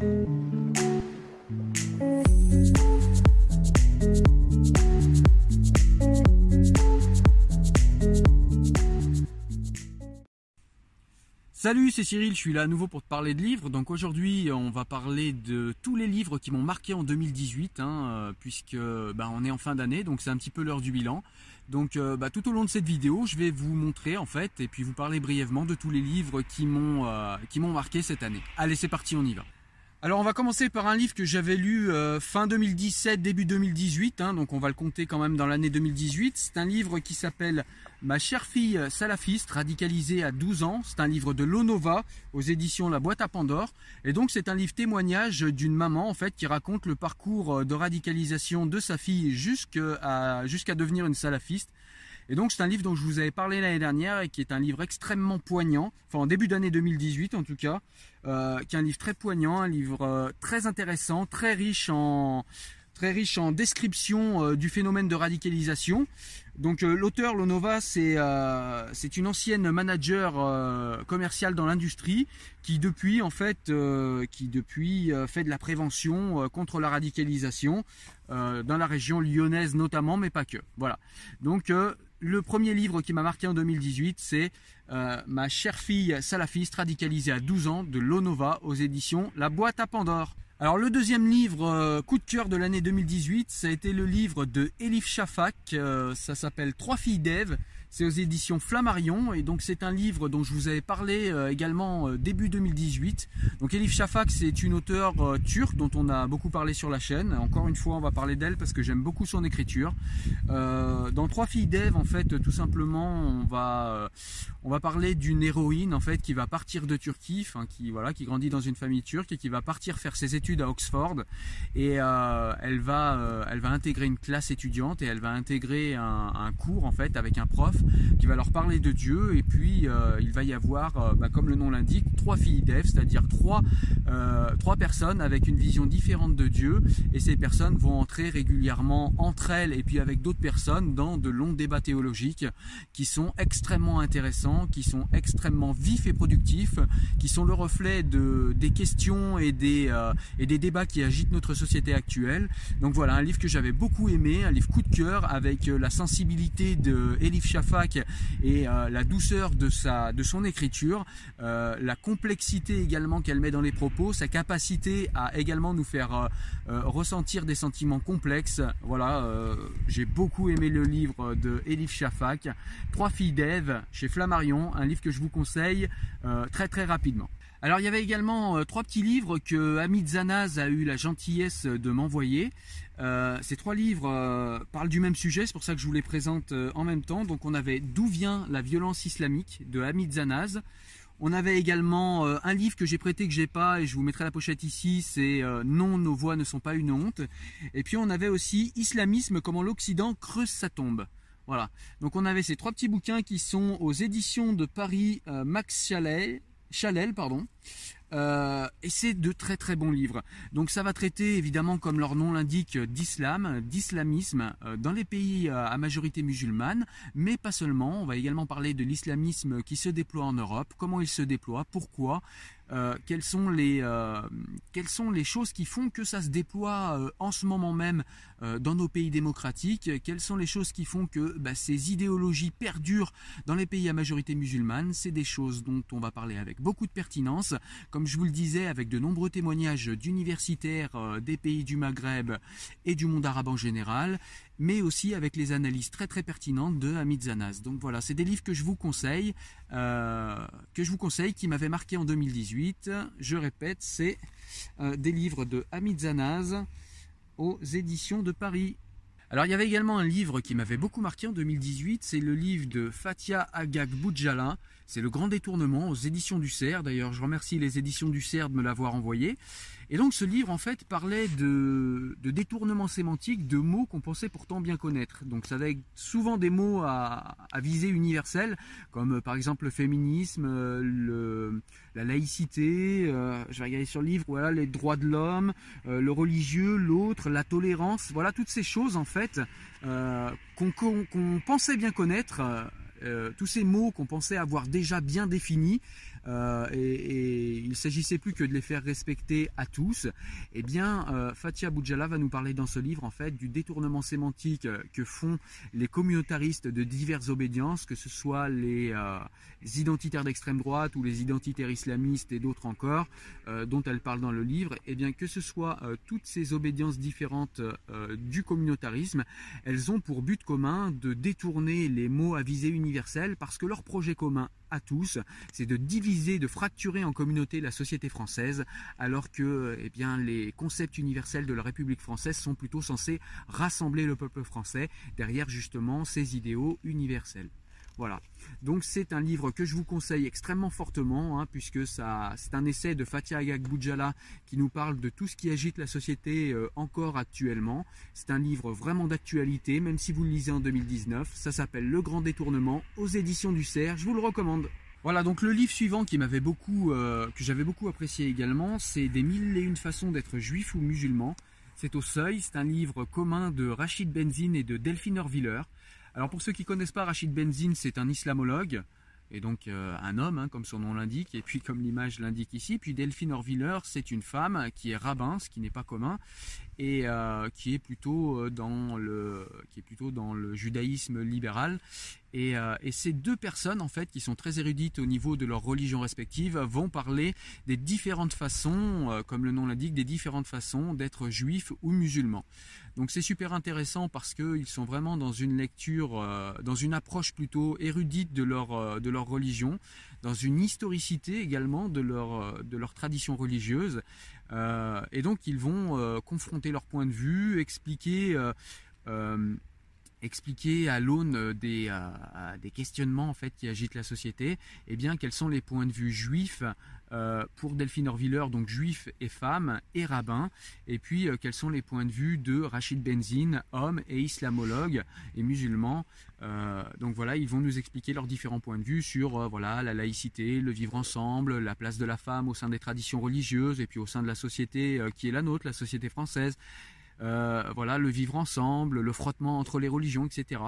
Salut, c'est Cyril, je suis là à nouveau pour te parler de livres. Donc aujourd'hui, on va parler de tous les livres qui m'ont marqué en 2018, hein, euh, puisque bah, on est en fin d'année, donc c'est un petit peu l'heure du bilan. Donc euh, bah, tout au long de cette vidéo, je vais vous montrer en fait, et puis vous parler brièvement de tous les livres qui m'ont euh, qui m'ont marqué cette année. Allez, c'est parti, on y va. Alors on va commencer par un livre que j'avais lu euh, fin 2017, début 2018, hein, donc on va le compter quand même dans l'année 2018. C'est un livre qui s'appelle Ma chère fille salafiste, radicalisée à 12 ans. C'est un livre de Lonova aux éditions La Boîte à Pandore. Et donc c'est un livre témoignage d'une maman en fait qui raconte le parcours de radicalisation de sa fille jusqu'à jusqu'à devenir une salafiste. Et donc c'est un livre dont je vous avais parlé l'année dernière et qui est un livre extrêmement poignant, enfin en début d'année 2018 en tout cas, euh, qui est un livre très poignant, un livre euh, très intéressant, très riche en très riche en description euh, du phénomène de radicalisation. Donc l'auteur Lonova, c'est c'est une ancienne manager commerciale dans l'industrie qui depuis en fait qui depuis fait de la prévention contre la radicalisation dans la région lyonnaise notamment, mais pas que. Voilà. Donc le premier livre qui m'a marqué en 2018, c'est euh, Ma chère fille salafiste radicalisée à 12 ans de Lonova aux éditions La Boîte à Pandore. Alors le deuxième livre euh, coup de cœur de l'année 2018, ça a été le livre de Elif Shafak, euh, ça s'appelle Trois filles d'Ève. C'est aux éditions Flammarion et donc c'est un livre dont je vous avais parlé euh, également euh, début 2018. Donc Elif Shafak c'est une auteure euh, turque dont on a beaucoup parlé sur la chaîne. Encore une fois on va parler d'elle parce que j'aime beaucoup son écriture. dans Trois filles d'Ève en fait tout simplement on va on va parler d'une héroïne en fait qui va partir de Turquie, qui voilà qui grandit dans une famille turque et qui va partir faire ses études à Oxford et elle va elle va intégrer une classe étudiante et elle va intégrer un, un cours en fait avec un prof qui va leur parler de Dieu et puis euh, il va y avoir, euh, bah, comme le nom l'indique, trois filles d'Ève, c'est-à-dire trois, euh, trois personnes avec une vision différente de Dieu et ces personnes vont entrer régulièrement entre elles et puis avec d'autres personnes dans de longs débats théologiques qui sont extrêmement intéressants, qui sont extrêmement vifs et productifs, qui sont le reflet de, des questions et des, et des débats qui agitent notre société actuelle. Donc voilà, un livre que j'avais beaucoup aimé, un livre coup de cœur avec la sensibilité de Elif Et euh, la douceur de, sa, de son écriture, euh, la complexité également qu'elle met dans les propos, sa capacité à également nous faire euh, ressentir des sentiments complexes. Voilà, j'ai beaucoup aimé le livre de Elif Shafak, Trois filles d'Ève chez Flammarion, un livre que je vous conseille très très rapidement. Alors il y avait également trois petits livres que Hamid Zanaz a eu la gentillesse de m'envoyer. Euh, ces trois livres euh, parlent du même sujet, c'est pour ça que je vous les présente en même temps. Donc on avait D'où vient la violence islamique de Hamid Zanaz. On avait également un livre que j'ai prêté que j'ai pas et je vous mettrai la pochette ici, c'est Non, nos voix ne sont pas une honte. Et puis on avait aussi Islamisme, comment l'Occident creuse sa tombe. Voilà. Donc on avait ces trois petits bouquins qui sont aux éditions de Paris Max Chalet, Chalel, pardon. Euh, et c'est de très très bons livres. Donc ça va traiter évidemment, comme leur nom l'indique, d'islam, d'islamisme euh, dans les pays euh, à majorité musulmane, mais pas seulement. On va également parler de l'islamisme qui se déploie en Europe, comment il se déploie, pourquoi, euh, quelles, sont les, euh, quelles sont les choses qui font que ça se déploie euh, en ce moment même dans nos pays démocratiques, quelles sont les choses qui font que bah, ces idéologies perdurent dans les pays à majorité musulmane? C'est des choses dont on va parler avec beaucoup de pertinence, comme je vous le disais, avec de nombreux témoignages d'universitaires des pays du Maghreb et du monde arabe en général mais aussi avec les analyses très très pertinentes de Hamid Zanaz. Donc voilà, c'est des livres que je vous conseille, euh, que je vous conseille, qui m'avaient marqué en 2018. Je répète, c'est euh, des livres de Hamid Zanaz aux éditions de Paris. Alors il y avait également un livre qui m'avait beaucoup marqué en 2018, c'est le livre de Fatia Agag Boudjala, c'est Le Grand Détournement aux éditions du CERF. D'ailleurs je remercie les éditions du CERF de me l'avoir envoyé. Et donc ce livre en fait parlait de, de détournement sémantique de mots qu'on pensait pourtant bien connaître. Donc ça avait souvent des mots à, à visée universelle, comme euh, par exemple le féminisme, euh, la laïcité, euh, je vais regarder sur le livre, voilà, les droits de l'homme, le religieux, l'autre, la tolérance, voilà toutes ces choses en fait qu'on pensait bien connaître. tous ces mots qu'on pensait avoir déjà bien définis, et, il ne s'agissait plus que de les faire respecter à tous, eh bien Fatia Boudjala va nous parler dans ce livre en fait du détournement sémantique que font les communautaristes de diverses obédiences, que ce soit les, identitaires d'extrême droite ou les identitaires islamistes et d'autres encore, dont elle parle dans le livre, et eh bien que ce soit toutes ces obédiences différentes du communautarisme, elles ont pour but commun de détourner les mots à visée universelle parce que leur projet commun à tous, c'est de diviser, de fracturer en communauté la société française, alors que eh bien, les concepts universels de la République française sont plutôt censés rassembler le peuple français derrière justement ces idéaux universels. Voilà. Donc c'est un livre que je vous conseille extrêmement fortement, hein, puisque c'est un essai de Fatia Agag Boudjala qui nous parle de tout ce qui agite la société euh, encore actuellement. C'est un livre vraiment d'actualité, même si vous le lisez en 2019. Ça s'appelle Le Grand Détournement aux éditions du Cerf. Je vous le recommande. Voilà, donc le livre suivant qui m'avait beaucoup, euh, que j'avais beaucoup apprécié également, c'est Des mille et une façons d'être juif ou musulman. C'est au seuil, c'est un livre commun de Rachid Benzine et de Delphine Orviller. Alors pour ceux qui ne connaissent pas Rachid Benzine, c'est un islamologue et donc euh, un homme, hein, comme son nom l'indique, et puis comme l'image l'indique ici. Puis Delphine Orviller, c'est une femme qui est rabbin, ce qui n'est pas commun, et euh, qui est plutôt euh, dans le qui est plutôt dans le judaïsme libéral. Et, et, ces deux personnes, en fait, qui sont très érudites au niveau de leur religion respective, vont parler des différentes façons, comme le nom l'indique, des différentes façons d'être juif ou musulman. Donc c'est super intéressant parce qu'ils sont vraiment dans une lecture, euh, dans une approche plutôt érudite de leur, euh, de leur religion, dans une historicité également de leur, euh, de leur tradition religieuse. Et donc ils vont confronter leur point de vue, expliquer expliquer à l'aune des, des, questionnements en fait qui agitent la société, eh bien quels sont les points de vue juifs euh, pour Delphine Orviller, donc juif et femme et rabbin, et puis euh, quels sont les points de vue de Rachid Benzine, homme et islamologue et musulman. Euh, donc voilà, ils vont nous expliquer leurs différents points de vue sur voilà la laïcité, le vivre ensemble, la place de la femme au sein des traditions religieuses et puis au sein de la société qui est la nôtre, la société française. Euh, voilà, le vivre ensemble, le frottement entre les religions, etc.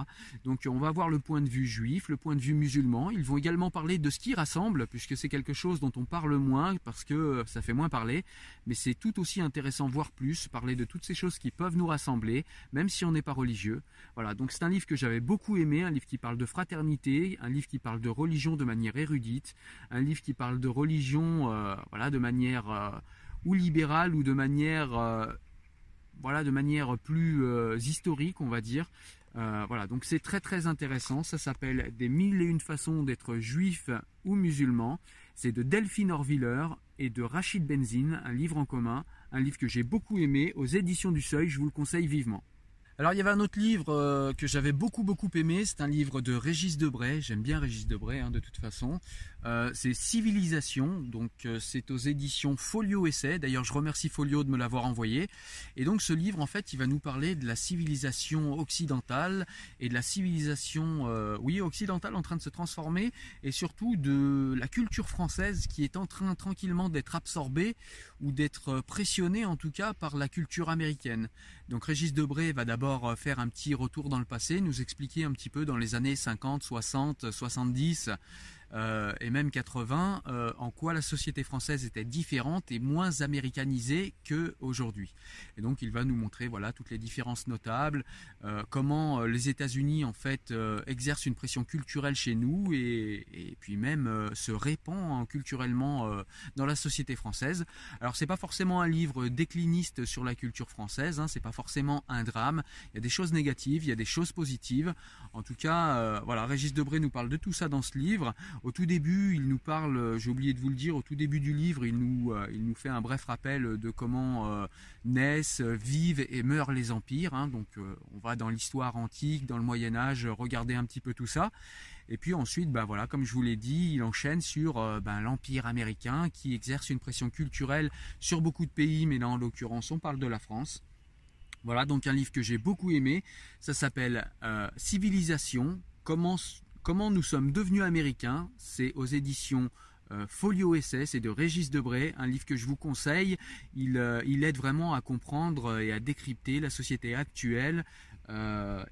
Donc on va voir le point de vue juif, le point de vue musulman. Ils vont également parler de ce qui rassemble, puisque c'est quelque chose dont on parle moins, parce que ça fait moins parler, mais c'est tout aussi intéressant, voire plus, parler de toutes ces choses qui peuvent nous rassembler, même si on n'est pas religieux. Voilà, donc c'est un livre que j'avais beaucoup aimé, un livre qui parle de fraternité, un livre qui parle de religion de manière érudite, un livre qui parle de religion, euh, voilà, de manière euh, ou libérale ou de manière voilà, de manière plus euh, historique, on va dire. Euh, voilà, donc c'est très très intéressant. Ça s'appelle Des mille et une façons d'être juif ou musulman. C'est de Delphine Orviller et de Rachid Benzine, un livre en commun, un livre que j'ai beaucoup aimé aux éditions du Seuil. Je vous le conseille vivement. Alors il y avait un autre livre euh, que j'avais beaucoup beaucoup aimé, c'est un livre de Régis Debray, j'aime bien Régis Debray hein, de toute façon. Euh, c'est Civilisation, donc euh, c'est aux éditions Folio Essai, d'ailleurs je remercie Folio de me l'avoir envoyé. Et donc ce livre en fait il va nous parler de la civilisation occidentale et de la civilisation oui occidentale en train de se transformer et surtout de la culture française qui est en train tranquillement d'être absorbée ou d'être pressionnée en tout cas par la culture américaine. Donc Régis Debray va d'abord euh, faire un petit retour dans le passé, nous expliquer un petit peu dans les années 50, 60, 70 euh, et même 80, euh, en quoi la société française était différente et moins américanisée qu'aujourd'hui. Et donc il va nous montrer voilà toutes les différences notables, euh, comment les États-Unis en fait exercent une pression culturelle chez nous et, puis même se répand culturellement dans la société française. Alors c'est pas forcément un livre décliniste sur la culture française, hein, c'est pas forcément un drame. Il y a des choses négatives, il y a des choses positives. En tout cas, voilà, Régis Debré nous parle de tout ça dans ce livre. Au tout début, il nous parle, euh, j'ai oublié de vous le dire, au tout début du livre, il nous, euh, fait un bref rappel de comment euh, naissent, vivent et meurent les empires. Hein. Donc on va dans l'histoire antique, dans le Moyen Âge, regarder un petit peu tout ça. Et puis ensuite, ben voilà, comme je vous l'ai dit, il enchaîne sur ben, l'Empire américain qui exerce une pression culturelle sur beaucoup de pays, mais là en l'occurrence on parle de la France. Voilà donc un livre que j'ai beaucoup aimé. Ça s'appelle Civilisation, comment Comment nous sommes devenus américains, c'est aux éditions euh, Folio Essai, c'est de Régis Debray, un livre que je vous conseille. Il, euh, aide vraiment à comprendre et à décrypter la société actuelle,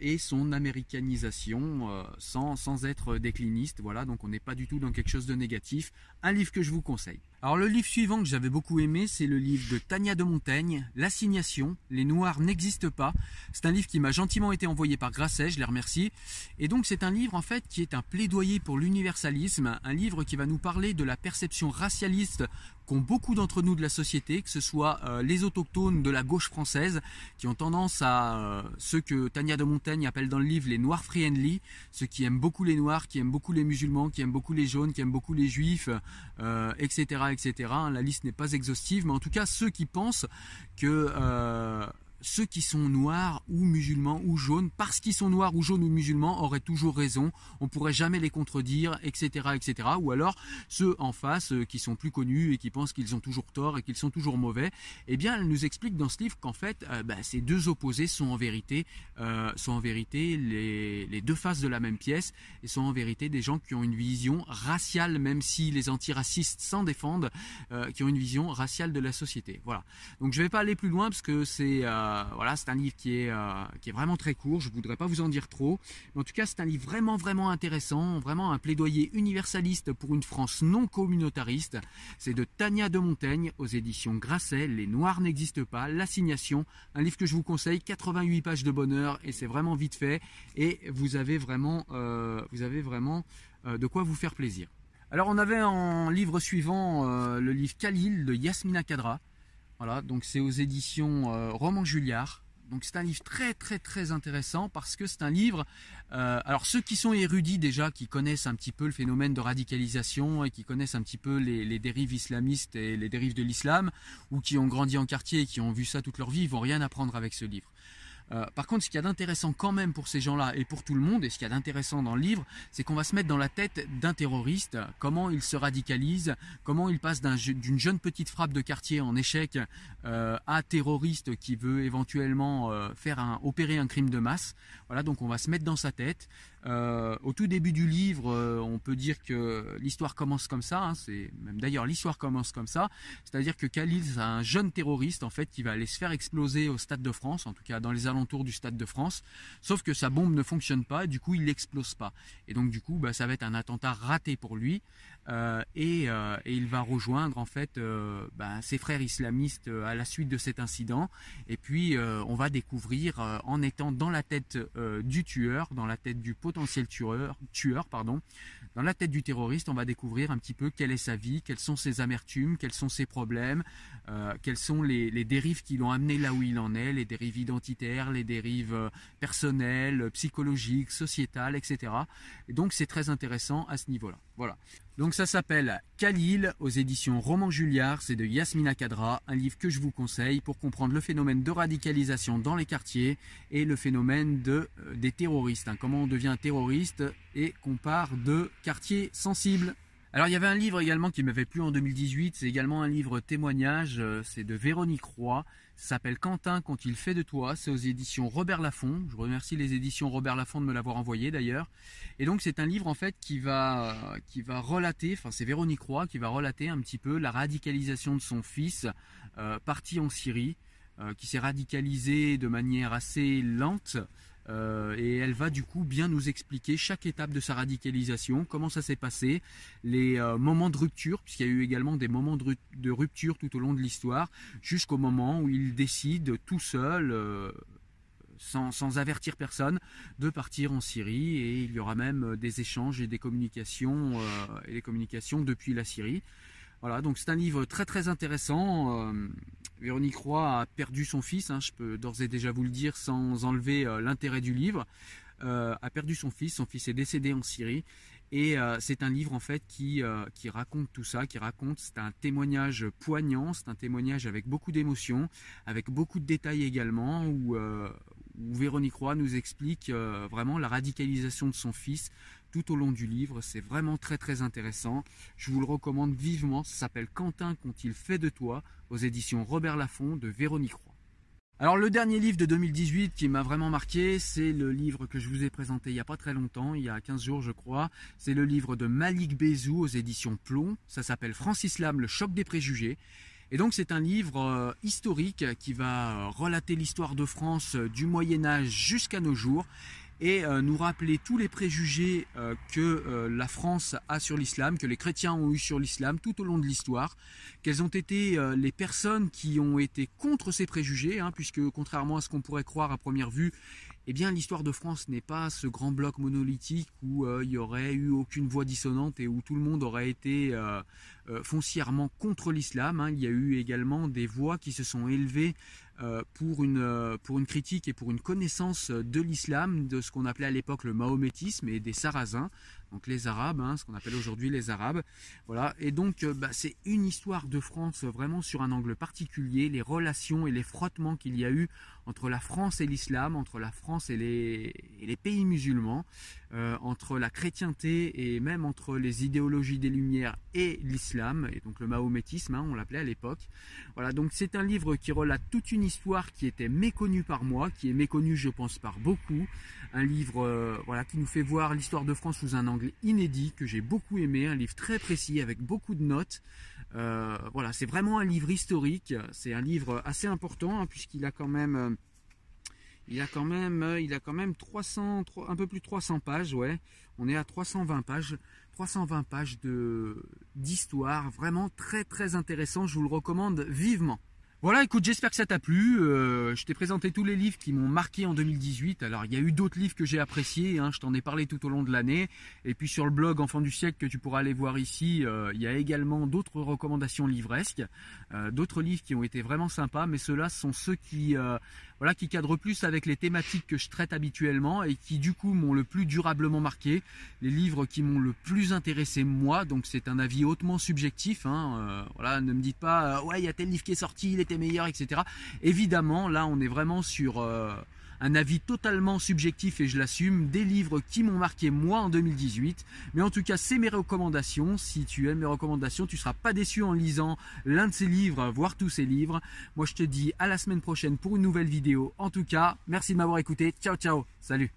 et son américanisation sans, sans être décliniste. Voilà, donc on n'est pas du tout dans quelque chose de négatif. Un livre que je vous conseille. Alors le livre suivant que j'avais beaucoup aimé, c'est le livre de Tania de Montaigne, L'assignation, les noirs n'existent pas. C'est un livre qui m'a gentiment été envoyé par Grasset, je les remercie. Et donc c'est un livre en fait qui est un plaidoyer pour l'universalisme, un livre qui va nous parler de la perception racialiste qu'ont beaucoup d'entre nous de la société, que ce soit euh, les autochtones de la gauche française, qui ont tendance à euh, ceux que Tania de Montaigne appelle dans le livre les noirs friendly, ceux qui aiment beaucoup les noirs, qui aiment beaucoup les musulmans, qui aiment beaucoup les jaunes, qui aiment beaucoup les juifs, etc., euh, etc. La liste n'est pas exhaustive, mais en tout cas ceux qui pensent que ceux qui sont noirs ou musulmans ou jaunes, parce qu'ils sont noirs ou jaunes ou musulmans, auraient toujours raison. On pourrait jamais les contredire, etc., etc. Ou alors ceux en face euh, qui sont plus connus et qui pensent qu'ils ont toujours tort et qu'ils sont toujours mauvais. Eh bien, elle nous explique dans ce livre qu'en fait, euh, bah, ces deux opposés sont en vérité, euh, sont en vérité les, deux faces de la même pièce et sont en vérité des gens qui ont une vision raciale, même si les antiracistes s'en défendent, qui ont une vision raciale de la société. Voilà. Donc, je vais pas aller plus loin parce que c'est voilà, c'est un livre qui est, euh, vraiment très court, je ne voudrais pas vous en dire trop. Mais en tout cas, c'est un livre vraiment, vraiment intéressant, vraiment un plaidoyer universaliste pour une France non communautariste. C'est de Tania de Montaigne aux éditions Grasset, Les Noirs n'existent pas, L'assignation, un livre que je vous conseille, 88 pages de bonheur et c'est vraiment vite fait et vous avez vraiment, euh, vous avez vraiment de quoi vous faire plaisir. Alors on avait en livre suivant le livre Khalil de Yasmina Kadra. Voilà, donc c'est aux éditions euh, Roman Julliard. Donc c'est un livre très très très intéressant parce que c'est un livre. Euh, alors ceux qui sont érudits déjà, qui connaissent un petit peu le phénomène de radicalisation et qui connaissent un petit peu les, dérives islamistes et les dérives de l'islam, ou qui ont grandi en quartier et qui ont vu ça toute leur vie, ils vont rien apprendre avec ce livre. Euh, par contre, ce qu'il y a d'intéressant quand même pour ces gens-là et pour tout le monde, et ce qu'il y a d'intéressant dans le livre, c'est qu'on va se mettre dans la tête d'un terroriste, comment il se radicalise, comment il passe d'une jeune petite frappe de quartier en échec euh, à terroriste qui veut éventuellement euh, faire opérer un crime de masse. Voilà, donc on va se mettre dans sa tête. Euh, au tout début du livre, euh, on peut dire que l'histoire commence comme ça. Hein, c'est même d'ailleurs l'histoire commence comme ça, c'est-à-dire que Khalil, c'est un jeune terroriste en fait qui va aller se faire exploser au Stade de France, en tout cas dans les alentours du Stade de France. Sauf que sa bombe ne fonctionne pas, du coup il n'explose pas. Et donc du coup, bah, ça va être un attentat raté pour lui. Euh, et, il va rejoindre en fait bah, ses frères islamistes à la suite de cet incident. Et puis on va découvrir en étant dans la tête du tueur, dans la tête du potentiel tueur, tueur pardon. Dans la tête du terroriste, on va découvrir un petit peu quelle est sa vie, quelles sont ses amertumes, quels sont ses problèmes, euh, quelles sont les, dérives qui l'ont amené là où il en est, les dérives identitaires, les dérives euh, personnelles, psychologiques, sociétales, etc. Et donc c'est très intéressant à ce niveau-là. Voilà. Donc ça s'appelle Khalil aux éditions Roman Julliard, c'est de Yasmina Kadra, un livre que je vous conseille pour comprendre le phénomène de radicalisation dans les quartiers et le phénomène euh, des terroristes, hein. comment on devient terroriste et qu'on part de quartiers sensibles. Alors il y avait un livre également qui m'avait plu en 2018, c'est également un livre témoignage, euh, c'est de Véronique Roy, s'appelle Quentin quand il fait de toi, c'est aux éditions Robert Laffont. Je remercie les éditions Robert Laffont de me l'avoir envoyé d'ailleurs. Et donc c'est un livre en fait qui va qui va relater, enfin c'est Véronique Roy qui va relater un petit peu la radicalisation de son fils euh, parti en Syrie, euh, qui s'est radicalisé de manière assez lente. Euh, et elle va du coup bien nous expliquer chaque étape de sa radicalisation, comment ça s'est passé, les euh, moments de rupture, puisqu'il y a eu également des moments de, rupture tout au long de l'histoire, jusqu'au moment où il décide tout seul, euh, sans, avertir personne, de partir en Syrie. Et il y aura même des échanges et des communications, et des communications depuis la Syrie. Voilà, donc c'est un livre très très intéressant. Euh, Véronique Roy a perdu son fils, hein, je peux d'ores et déjà vous le dire sans enlever euh, l'intérêt du livre. Euh, a perdu son fils, son fils est décédé en Syrie. Et c'est un livre en fait qui, qui raconte tout ça, qui raconte, c'est un témoignage poignant, c'est un témoignage avec beaucoup d'émotions, avec beaucoup de détails également, où, où Véronique Roy nous explique vraiment la radicalisation de son fils, tout au long du livre. C'est vraiment très très intéressant. Je vous le recommande vivement. Ça s'appelle Quentin quand il fait de toi aux éditions Robert Laffont de Véronique Roy. Alors le dernier livre de 2018 qui m'a vraiment marqué, c'est le livre que je vous ai présenté il n'y a pas très longtemps, il y a 15 jours je crois. C'est le livre de Malik Bezou aux éditions Plomb. Ça s'appelle Francis Lam, le choc des préjugés. Et donc c'est un livre historique qui va relater l'histoire de France du Moyen Âge jusqu'à nos jours et euh, nous rappeler tous les préjugés euh, que euh, la France a sur l'islam, que les chrétiens ont eu sur l'islam tout au long de l'histoire, quelles ont été les personnes qui ont été contre ces préjugés, hein, puisque contrairement à ce qu'on pourrait croire à première vue, eh bien l'histoire de France n'est pas ce grand bloc monolithique où il y aurait eu aucune voix dissonante et où tout le monde aurait été foncièrement contre l'islam. Hein. Il y a eu également des voix qui se sont élevées euh, pour, une, euh, pour une critique et pour une connaissance de l'islam, de ce qu'on appelait à l'époque le mahométisme et des sarrasins, donc les arabes, hein, ce qu'on appelle aujourd'hui les arabes. Voilà. Et donc euh, bah, c'est une histoire de France vraiment sur un angle particulier, les relations et les frottements qu'il y a eu entre la France et l'islam, entre la France et les pays musulmans, entre la chrétienté et même entre les idéologies des Lumières et l'islam, et donc le mahométisme, hein, on l'appelait à l'époque. Voilà, donc c'est un livre qui relate toute une histoire qui était méconnue par moi, qui est méconnue je pense par beaucoup. Un livre euh, voilà, qui nous fait voir l'histoire de France sous un angle inédit, que j'ai beaucoup aimé, un livre très précis avec beaucoup de notes. Euh, voilà, c'est vraiment un livre historique, c'est un livre assez important hein, puisqu'il a quand même... Euh, il a quand même, il a quand même 300, un peu plus de 300 pages, ouais. On est à 320 pages, 320 pages de d'histoire, vraiment très très intéressant. Je vous le recommande vivement. Voilà, écoute, j'espère que ça t'a plu. Euh, je t'ai présenté tous les livres qui m'ont marqué en 2018. Alors, il y a eu d'autres livres que j'ai appréciés. Hein, je t'en ai parlé tout au long de l'année. Et puis sur le blog Enfant du siècle que tu pourras aller voir ici, euh, il y a également d'autres recommandations livresques, euh, d'autres livres qui ont été vraiment sympas. Mais ceux-là sont ceux qui voilà, qui cadre plus avec les thématiques que je traite habituellement et qui du coup m'ont le plus durablement marqué, les livres qui m'ont le plus intéressé moi, donc c'est un avis hautement subjectif, hein, euh, voilà, ne me dites pas, euh, ouais, il y a tel livre qui est sorti, il était meilleur, etc. Évidemment, là on est vraiment sur... Euh, un avis totalement subjectif et je l'assume, des livres qui m'ont marqué moi en 2018. Mais en tout cas, c'est mes recommandations. Si tu aimes mes recommandations, tu ne seras pas déçu en lisant l'un de ces livres, voire tous ces livres. Moi, je te dis à la semaine prochaine pour une nouvelle vidéo. En tout cas, merci de m'avoir écouté. Ciao, ciao. Salut.